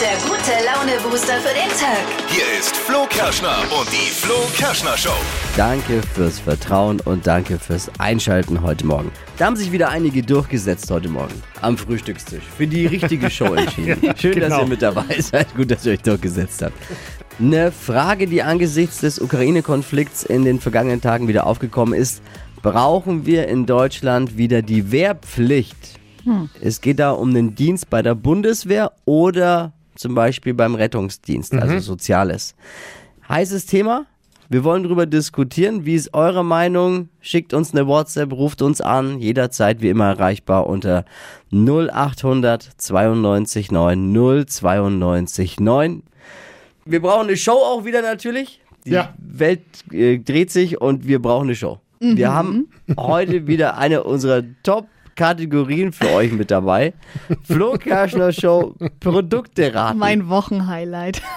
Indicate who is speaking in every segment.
Speaker 1: der gute Laune-Booster für den Tag.
Speaker 2: Hier ist Flo Kerschner und die Flo Kerschner Show.
Speaker 3: Danke fürs Vertrauen und danke fürs Einschalten heute Morgen. Da haben sich wieder einige durchgesetzt heute Morgen am Frühstückstisch. Für die richtige Show entschieden. Schön, dass
Speaker 4: genau.
Speaker 3: ihr mit dabei seid. Gut, dass ihr euch durchgesetzt habt. Eine Frage, die angesichts des Ukraine-Konflikts in den vergangenen Tagen wieder aufgekommen ist. Brauchen wir in Deutschland wieder die Wehrpflicht? Es geht da um den Dienst bei der Bundeswehr oder zum Beispiel beim Rettungsdienst, also Soziales. Heißes Thema. Wir wollen darüber diskutieren. Wie ist eure Meinung? Schickt uns eine WhatsApp, ruft uns an. Jederzeit wie immer erreichbar unter 0800 92 9 092 9. Wir brauchen eine Show auch wieder natürlich. Die
Speaker 4: Ja.
Speaker 3: Welt äh, dreht sich und wir brauchen eine Show. Wir haben heute wieder eine unserer Top Kategorien für euch mit dabei. Flo Kerschner Show Produkte raten.
Speaker 5: Mein Wochenhighlight.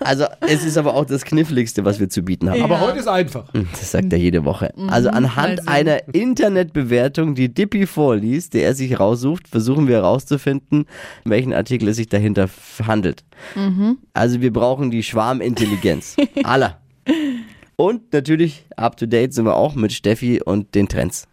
Speaker 3: Also es ist aber auch das kniffligste, was wir zu bieten haben.
Speaker 4: Aber heute ist einfach.
Speaker 3: Das sagt er jede Woche. Also
Speaker 5: mal
Speaker 3: anhand
Speaker 5: sehen.
Speaker 3: einer Internetbewertung, die Dippy vorliest, der er sich raussucht, versuchen wir herauszufinden, welchen Artikel es sich dahinter handelt. Also wir brauchen die Schwarmintelligenz aller. Und natürlich up to date sind wir auch mit Steffi und den Trends.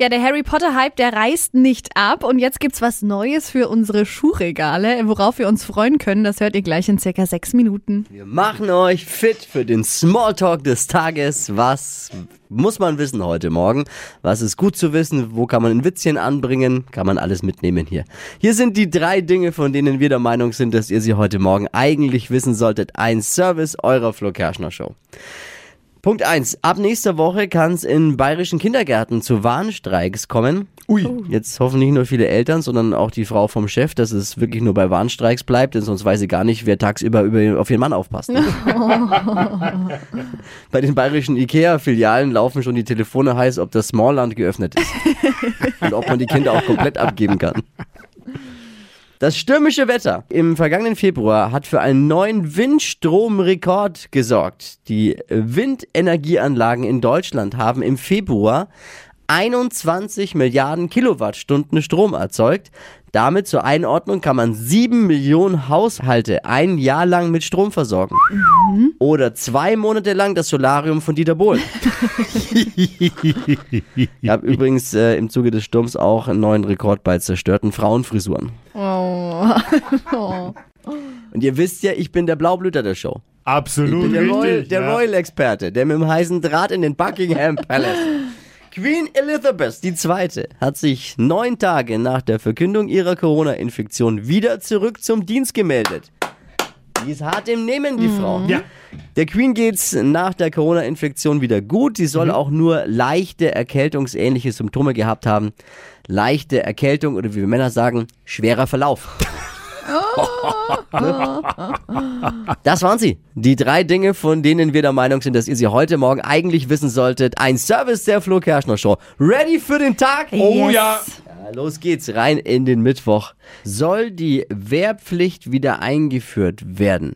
Speaker 5: Ja, der Harry Potter Hype, der reißt nicht ab und jetzt gibt's was Neues für unsere Schuhregale, worauf wir uns freuen können. Das hört ihr gleich in circa sechs Minuten.
Speaker 3: Wir machen euch fit für den Smalltalk des Tages. Was muss man wissen heute Morgen? Was ist gut zu wissen? Wo kann man ein Witzchen anbringen? Kann man alles mitnehmen hier. Hier sind die drei Dinge, von denen wir der Meinung sind, dass ihr sie heute Morgen eigentlich wissen solltet. Ein Service eurer Flo Kerschner Show. Punkt 1. Ab nächster Woche kann es in bayerischen Kindergärten zu Warnstreiks kommen.
Speaker 4: Ui.
Speaker 3: Jetzt hoffen nicht nur viele Eltern, sondern auch die Frau vom Chef, dass es wirklich nur bei Warnstreiks bleibt, denn sonst weiß sie gar nicht, wer tagsüber über, auf ihren Mann aufpasst. bei den bayerischen IKEA-Filialen laufen schon die Telefone heiß, ob das Smallland geöffnet ist. Und ob man die Kinder auch komplett abgeben kann. Das stürmische Wetter im vergangenen Februar hat für einen neuen Windstromrekord gesorgt. Die Windenergieanlagen in Deutschland haben im Februar 21 Milliarden Kilowattstunden Strom erzeugt. Damit zur Einordnung kann man 7 Millionen Haushalte ein Jahr lang mit Strom versorgen. Oder zwei Monate lang das Solarium von Dieter Bohlen. Ich habe übrigens äh, im Zuge des Sturms auch einen neuen Rekord bei zerstörten Frauenfrisuren.
Speaker 5: Oh. oh.
Speaker 3: Und ihr wisst ja, ich bin der Blaublüter der Show. Ich
Speaker 4: Absolut
Speaker 3: bin der, Royal,
Speaker 4: richtig.
Speaker 3: der
Speaker 4: ja.
Speaker 3: Royal-Experte, der mit dem heißen Draht in den Buckingham Palace. Queen Elizabeth II. hat sich neun Tage nach der Verkündung ihrer Corona-Infektion wieder zurück zum Dienst gemeldet. Die ist hart im Nehmen, die Frau.
Speaker 4: Ja.
Speaker 3: Der Queen geht's nach der Corona-Infektion wieder gut. Sie soll auch nur leichte erkältungsähnliche Symptome gehabt haben. Leichte Erkältung oder wie wir Männer sagen, schwerer Verlauf. Das waren sie. Die drei Dinge, von denen wir der Meinung sind, dass ihr sie heute Morgen eigentlich wissen solltet. Ein Service der Flo Kerschner Show. Ready für den Tag?
Speaker 4: Oh
Speaker 5: Yes.
Speaker 4: ja.
Speaker 3: Ja, los geht's, rein in den Mittwoch. Soll die Wehrpflicht wieder eingeführt werden?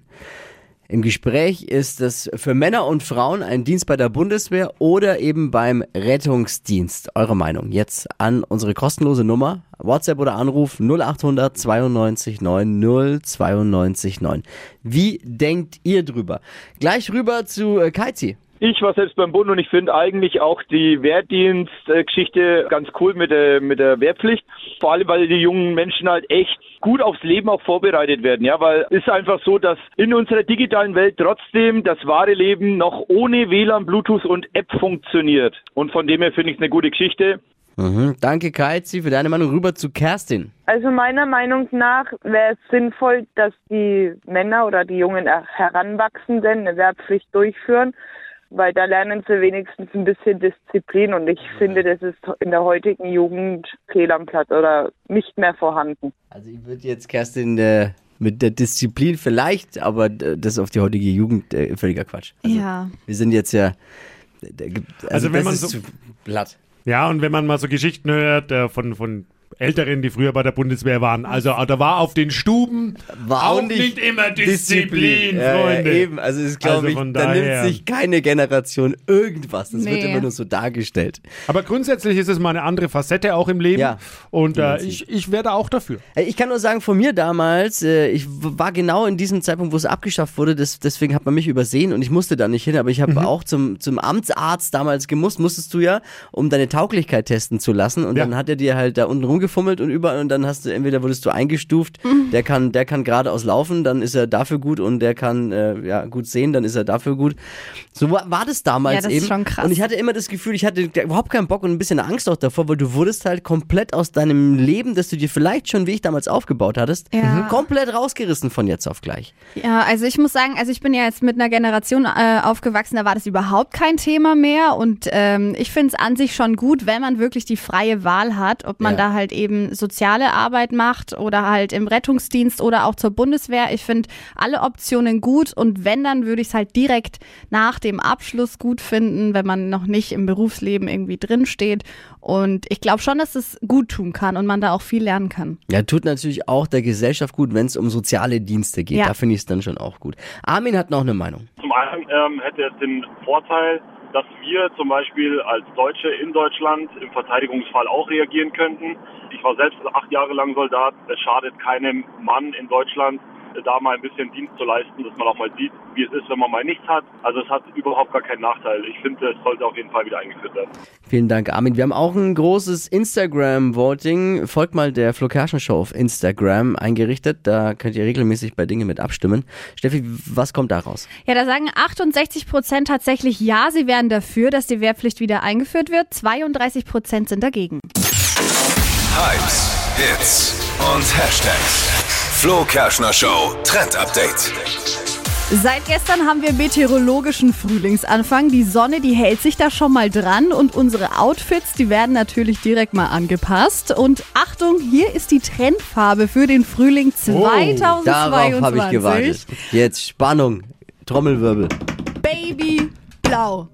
Speaker 3: Im Gespräch ist es für Männer und Frauen ein Dienst bei der Bundeswehr oder eben beim Rettungsdienst. Eure Meinung jetzt an unsere kostenlose Nummer, WhatsApp oder Anruf 0800 92 9 092 9. Wie denkt ihr drüber? Gleich rüber zu äh, Kaizi.
Speaker 6: Ich war selbst beim Bund und ich finde eigentlich auch die Wehrdienstgeschichte ganz cool mit der, mit der Wehrpflicht. Vor allem, weil die jungen Menschen halt echt gut aufs Leben auch vorbereitet werden. Ja, weil es ist einfach so, dass in unserer digitalen Welt trotzdem das wahre Leben noch ohne WLAN, Bluetooth und App funktioniert. Und von dem her finde ich es eine gute Geschichte.
Speaker 3: Mhm. Danke Kaizi für deine Meinung. Rüber zu Kerstin.
Speaker 7: Also meiner Meinung nach wäre es sinnvoll, dass die Männer oder die jungen Heranwachsenden eine Wehrpflicht durchführen, weil da lernen sie wenigstens ein bisschen Disziplin und ich finde, das ist in der heutigen Jugend fehl am Platz oder nicht mehr vorhanden.
Speaker 3: Also ich würde jetzt Kerstin äh, mit der Disziplin vielleicht, aber das ist auf die heutige Jugend äh, völliger Quatsch. Also,
Speaker 5: Ja.
Speaker 3: Wir sind jetzt ja. Also,
Speaker 4: Also wenn
Speaker 3: das
Speaker 4: man
Speaker 3: ist
Speaker 4: so-
Speaker 3: zu glatt.
Speaker 4: Ja, und wenn man mal so Geschichten hört äh, von, von Älteren, die früher bei der Bundeswehr waren. Also da war auf den Stuben
Speaker 3: War
Speaker 4: auch nicht, immer Disziplin,
Speaker 3: Ja,
Speaker 4: Freunde.
Speaker 3: Ja, eben, also es glaube
Speaker 4: Also
Speaker 3: ich,
Speaker 4: von
Speaker 3: da
Speaker 4: daher.
Speaker 3: nimmt sich keine Generation irgendwas. Das wird
Speaker 5: Nee.
Speaker 3: immer nur so dargestellt.
Speaker 4: Aber grundsätzlich ist es mal eine andere Facette auch im Leben.
Speaker 3: Ja.
Speaker 4: Und äh, ich, ich wäre da auch dafür.
Speaker 3: Äh, Ich kann nur sagen, von mir damals, äh, ich war genau in diesem Zeitpunkt, wo es abgeschafft wurde, das, deswegen hat man mich übersehen und ich musste da nicht hin, aber ich habe auch zum, zum Amtsarzt damals gemusst, musstest du ja, um deine Tauglichkeit testen zu lassen und
Speaker 4: Ja.
Speaker 3: dann hat er dir halt da unten rumgefummelt und überall und dann hast du, entweder wurdest du eingestuft, der kann, der kann geradeaus laufen, dann ist er dafür gut und der kann äh, ja, gut sehen, dann ist er dafür gut. So war, war das damals
Speaker 5: Ja, das
Speaker 3: eben.
Speaker 5: ist schon krass.
Speaker 3: Und ich hatte immer das Gefühl, ich hatte überhaupt keinen Bock und ein bisschen Angst auch davor, weil du wurdest halt komplett aus deinem Leben, das du dir vielleicht schon wie ich damals aufgebaut hattest,
Speaker 5: Ja.
Speaker 3: komplett rausgerissen von jetzt auf gleich.
Speaker 5: Ja, also ich muss sagen, also ich bin ja jetzt mit einer Generation äh, aufgewachsen, da war das überhaupt kein Thema mehr und ähm, ich finde es an sich schon gut, wenn man wirklich die freie Wahl hat, ob man
Speaker 3: Ja.
Speaker 5: da halt eben soziale Arbeit macht oder halt im Rettungsdienst oder auch zur Bundeswehr. Ich finde alle Optionen gut und wenn, dann würde ich es halt direkt nach dem Abschluss gut finden, wenn man noch nicht im Berufsleben irgendwie drinsteht und ich glaube schon, dass es gut tun kann und man da auch viel lernen kann.
Speaker 3: Ja, tut natürlich auch der Gesellschaft gut, wenn es um soziale Dienste geht.
Speaker 5: Ja.
Speaker 3: Da finde ich es dann schon auch gut. Armin hat noch eine Meinung.
Speaker 8: Zum einen ähm, hätte es den Vorteil, dass wir zum Beispiel als Deutsche in Deutschland im Verteidigungsfall auch reagieren könnten. Ich war selbst acht Jahre lang Soldat. Es schadet keinem Mann in Deutschland, da mal ein bisschen Dienst zu leisten, dass man auch mal sieht, wie es ist, wenn man mal nichts hat. Also es hat überhaupt gar keinen Nachteil. Ich finde, es sollte auf jeden Fall wieder eingeführt werden.
Speaker 3: Vielen Dank, Armin. Wir haben auch ein großes Instagram-Voting. Folgt mal der Flo Kerschner Show auf Instagram eingerichtet. Da könnt ihr regelmäßig bei Dinge mit abstimmen. Steffi, was kommt da raus?
Speaker 5: Ja, da sagen 68 Prozent tatsächlich ja, sie wären dafür, dass die Wehrpflicht wieder eingeführt wird. 32 Prozent sind dagegen.
Speaker 2: Hypes, Hits und Hashtags. Flo Kerschner Show Trend Update.
Speaker 5: Seit gestern haben wir meteorologischen Frühlingsanfang. Die Sonne, die hält sich da schon mal dran und unsere Outfits, die werden natürlich direkt mal angepasst. Und Achtung, hier ist die Trendfarbe für den Frühling 2022.
Speaker 3: Darauf habe ich gewartet. Jetzt Spannung. Trommelwirbel.
Speaker 5: Babyblau.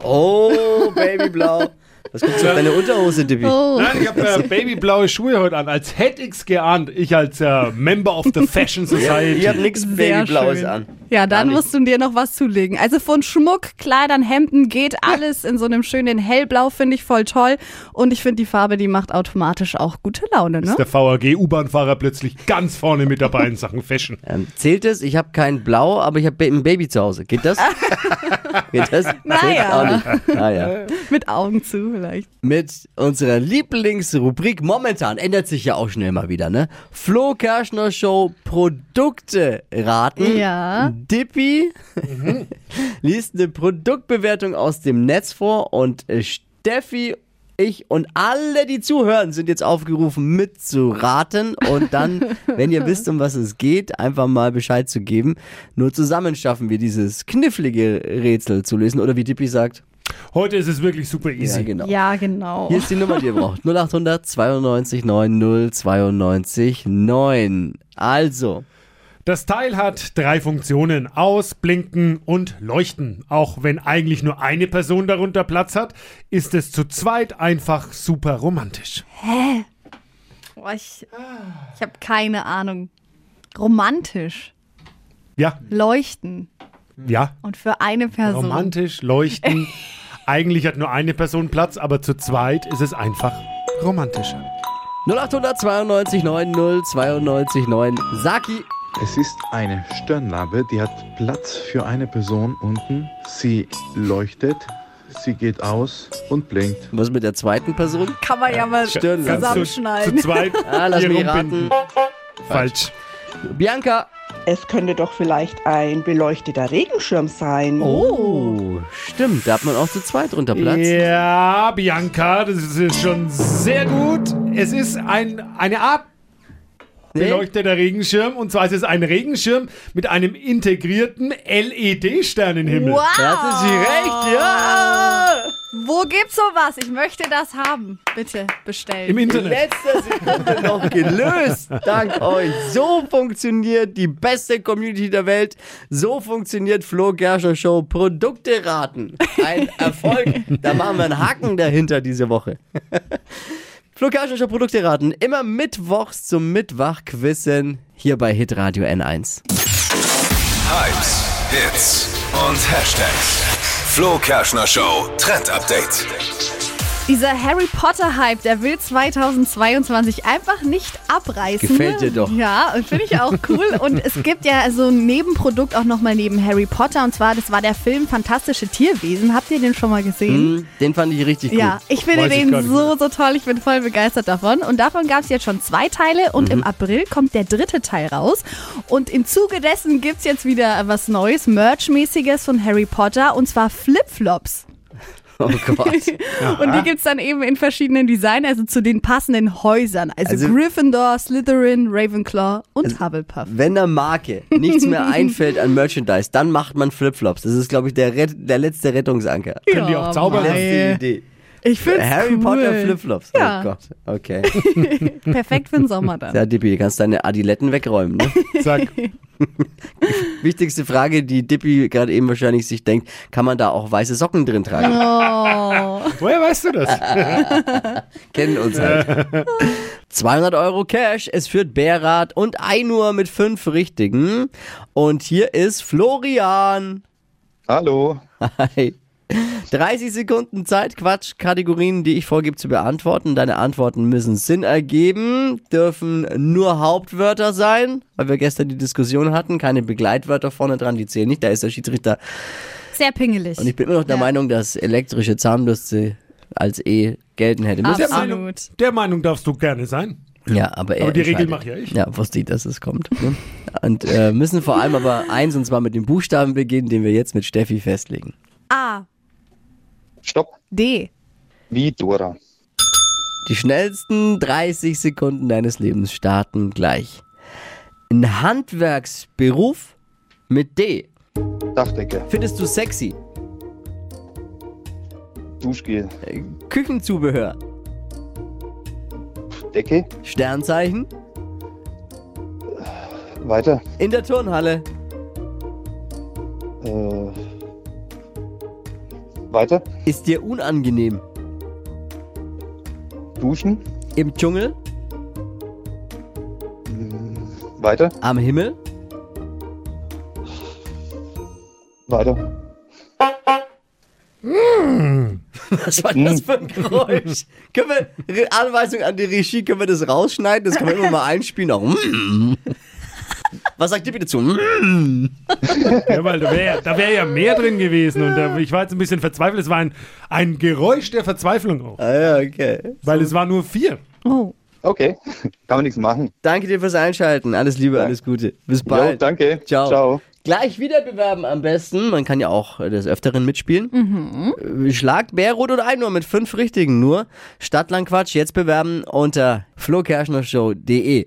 Speaker 3: Oh, Babyblau. Was guckst du auf deine Unterhose, Dippi?
Speaker 5: Oh.
Speaker 4: Nein, ich habe äh, babyblaue Schuhe heute an. Als hätte ich's geahnt. Ich als äh, Member of the Fashion Society.
Speaker 3: Ich habe nichts Babyblaues
Speaker 5: schön.
Speaker 3: an.
Speaker 5: Ja, dann musst du dir noch was zulegen. Also von Schmuck, Kleidern, Hemden geht alles in so einem schönen Hellblau, finde ich voll toll. Und ich finde, die Farbe, die macht automatisch auch gute Laune, ne?
Speaker 4: ist der VAG-U-Bahn-Fahrer plötzlich ganz vorne mit dabei in Sachen Fashion.
Speaker 3: Ähm, zählt es? Ich habe kein Blau, aber ich habe ein Baby zu Hause. Geht das? Geht das?
Speaker 5: Naja.
Speaker 3: Nicht. Naja.
Speaker 5: Mit Augen zu vielleicht.
Speaker 3: Mit unserer Lieblingsrubrik momentan ändert sich ja auch schnell mal wieder, ne? Flo Kerschner Show Produkte raten.
Speaker 5: Ja.
Speaker 3: Dippi liest eine Produktbewertung aus dem Netz vor und äh, Steffi ich und alle, die zuhören, sind jetzt aufgerufen mitzuraten und dann, wenn ihr wisst, um was es geht, einfach mal Bescheid zu geben. Nur zusammen schaffen wir dieses knifflige Rätsel zu lösen oder wie Dippi sagt.
Speaker 4: Heute ist es wirklich super easy.
Speaker 3: Ja, genau.
Speaker 5: Ja, genau.
Speaker 3: Hier ist die Nummer, die ihr braucht. 0800 92 90 92 9. Also,
Speaker 4: Das Teil hat drei Funktionen. Aus, blinken und leuchten. Auch wenn eigentlich nur eine Person darunter Platz hat, ist es zu zweit einfach super romantisch.
Speaker 5: Boah, ich ich habe keine Ahnung. Romantisch.
Speaker 4: Ja,
Speaker 5: Leuchten.
Speaker 4: ja.
Speaker 5: Und für eine Person.
Speaker 4: Romantisch, leuchten. eigentlich hat nur eine Person Platz, aber zu zweit ist es einfach romantischer.
Speaker 3: 0800 92 90 92 9. Saki.
Speaker 9: Es ist eine Stirnlampe, die hat Platz für eine Person unten. Sie leuchtet, sie geht aus und blinkt.
Speaker 3: Was mit der zweiten Person?
Speaker 5: Kann man ja mal
Speaker 3: Stirnlampe.
Speaker 5: Zusammenschneiden.
Speaker 4: zu zweit
Speaker 3: Ah, lass mich
Speaker 4: rumbinden.
Speaker 3: raten.
Speaker 4: Falsch.
Speaker 3: Bianca.
Speaker 10: Es könnte doch vielleicht ein beleuchteter Regenschirm sein.
Speaker 3: Oh, stimmt. Da hat man auch zu zweit drunter Platz.
Speaker 4: Ja, Bianca, das ist schon sehr gut. Es ist ein, eine Art? Beleuchteter Regenschirm. Und zwar ist es ein Regenschirm mit einem integrierten LED-Sternenhimmel.
Speaker 3: Da hatte sie recht, ja!
Speaker 5: Wo gibt's sowas? Ich möchte das haben. Bitte bestellen.
Speaker 4: Im
Speaker 3: In
Speaker 4: Internet.
Speaker 3: letzter Sekunde noch gelöst. Dank euch. So funktioniert die beste Community der Welt. So funktioniert Flo Gerscher Show Produkte raten. Ein Erfolg. Da machen wir einen Haken dahinter diese Woche. Flo Show Produkte raten. Immer mittwochs zum Mittwachquissen hier bei Hitradio N1.
Speaker 2: Hypes, Hits und Hashtags. Flo Kerschner Show Trend Update.
Speaker 5: Dieser Harry Potter Hype, der will 2022 einfach nicht abreißen.
Speaker 3: Gefällt dir doch.
Speaker 5: Ja, finde ich auch cool. Und es gibt ja so ein Nebenprodukt auch nochmal neben Harry Potter. Und zwar, das war der Film Fantastische Tierwesen. Habt ihr den schon mal gesehen?
Speaker 3: Hm, den fand ich richtig gut.
Speaker 5: Ja, ich finde
Speaker 4: Weiß ich
Speaker 5: den
Speaker 4: nicht
Speaker 5: so, so toll. Ich bin voll begeistert davon. Und davon gab es jetzt schon zwei Teile und
Speaker 3: Mhm.
Speaker 5: im April kommt der dritte Teil raus. Und im Zuge dessen gibt es jetzt wieder was Neues, Merch-mäßiges von Harry Potter und zwar Flipflops.
Speaker 3: Oh Gott.
Speaker 5: Und die gibt es dann eben in verschiedenen Designs, also zu den passenden Häusern. Also,
Speaker 3: Also-
Speaker 5: Gryffindor, Slytherin, Ravenclaw und Hufflepuff.
Speaker 3: Wenn der Marke nichts mehr einfällt an Merchandise, dann macht man Flipflops. Das ist, glaube ich, der, Ret der letzte Rettungsanker.
Speaker 4: Können die auch zaubern?
Speaker 3: Letzte. Idee.
Speaker 5: Ich finde
Speaker 3: Harry
Speaker 5: cool.
Speaker 3: Potter Flipflops.
Speaker 5: Ja.
Speaker 3: Oh Gott. Okay.
Speaker 5: Perfekt für den Sommer dann.
Speaker 3: Ja, Dippi, du kannst deine Adiletten wegräumen. Ne?
Speaker 4: Zack.
Speaker 3: Wichtigste Frage, die Dippi gerade eben wahrscheinlich sich denkt, kann man da auch weiße Socken drin tragen?
Speaker 5: Oh.
Speaker 4: Woher weißt du das?
Speaker 3: Kennen uns halt. 200 Euro Cash, es führt Bärrad und Einur mit fünf Richtigen. Und hier ist Florian.
Speaker 11: Hallo.
Speaker 3: Hi. 30 Sekunden Zeit, Quatsch, Kategorien, die ich vorgebe zu beantworten. Deine Antworten müssen Sinn ergeben, dürfen nur Hauptwörter sein, weil wir gestern die Diskussion hatten, keine Begleitwörter vorne dran, die zählen nicht, da ist der Schiedsrichter.
Speaker 5: Sehr pingelig.
Speaker 3: Und ich bin immer noch der
Speaker 5: Ja.
Speaker 3: Meinung, dass elektrische Zahnbürste als E gelten hätte müssen.
Speaker 4: Der Meinung, der Meinung darfst du gerne sein.
Speaker 3: Ja, aber er
Speaker 4: Aber die Regel mache ja ich.
Speaker 3: Ja, wusste ich, dass es kommt. Ne? Und äh, müssen vor allem aber eins, und zwar mit dem Buchstaben beginnen, den wir jetzt mit Steffi festlegen.
Speaker 5: A,
Speaker 11: Stopp.
Speaker 5: D,
Speaker 11: Wie Dora.
Speaker 3: Die schnellsten 30 Sekunden deines Lebens starten gleich. Ein Handwerksberuf mit D.
Speaker 11: Dachdecke.
Speaker 3: Findest du sexy?
Speaker 11: Duschgel.
Speaker 3: Äh, Küchenzubehör.
Speaker 11: Decke.
Speaker 3: Sternzeichen.
Speaker 11: Weiter.
Speaker 3: In der Turnhalle.
Speaker 11: Äh, weiter.
Speaker 3: Ist dir unangenehm?
Speaker 11: Duschen.
Speaker 3: Im Dschungel?
Speaker 11: Weiter.
Speaker 3: Am Himmel?
Speaker 11: Weiter.
Speaker 3: Was war das für ein Geräusch? können wir, Anweisung an die Regie, können wir das rausschneiden? Das können wir immer mal einspielen. Auch. Was sagt ihr bitte zu? Mm.
Speaker 4: Ja, weil da wäre da wär ja mehr drin gewesen und äh, ich war jetzt ein bisschen verzweifelt. Es war ein, ein Geräusch der Verzweiflung auch,
Speaker 3: Ah ja, okay.
Speaker 4: weil es war nur vier.
Speaker 5: oh.
Speaker 11: Okay. Kann man nichts machen.
Speaker 3: Danke dir fürs Einschalten. Alles Liebe, alles Gute. Bis
Speaker 11: Jo,
Speaker 3: bald.
Speaker 11: danke.
Speaker 3: Ciao.
Speaker 11: Ciao.
Speaker 3: Gleich wieder bewerben am besten. Man kann ja auch des Öfteren mitspielen. Äh, Schlagt Bärrot oder Einur mit fünf Richtigen nur. Stadtlandquatsch jetzt bewerben unter flokerschnershow.de.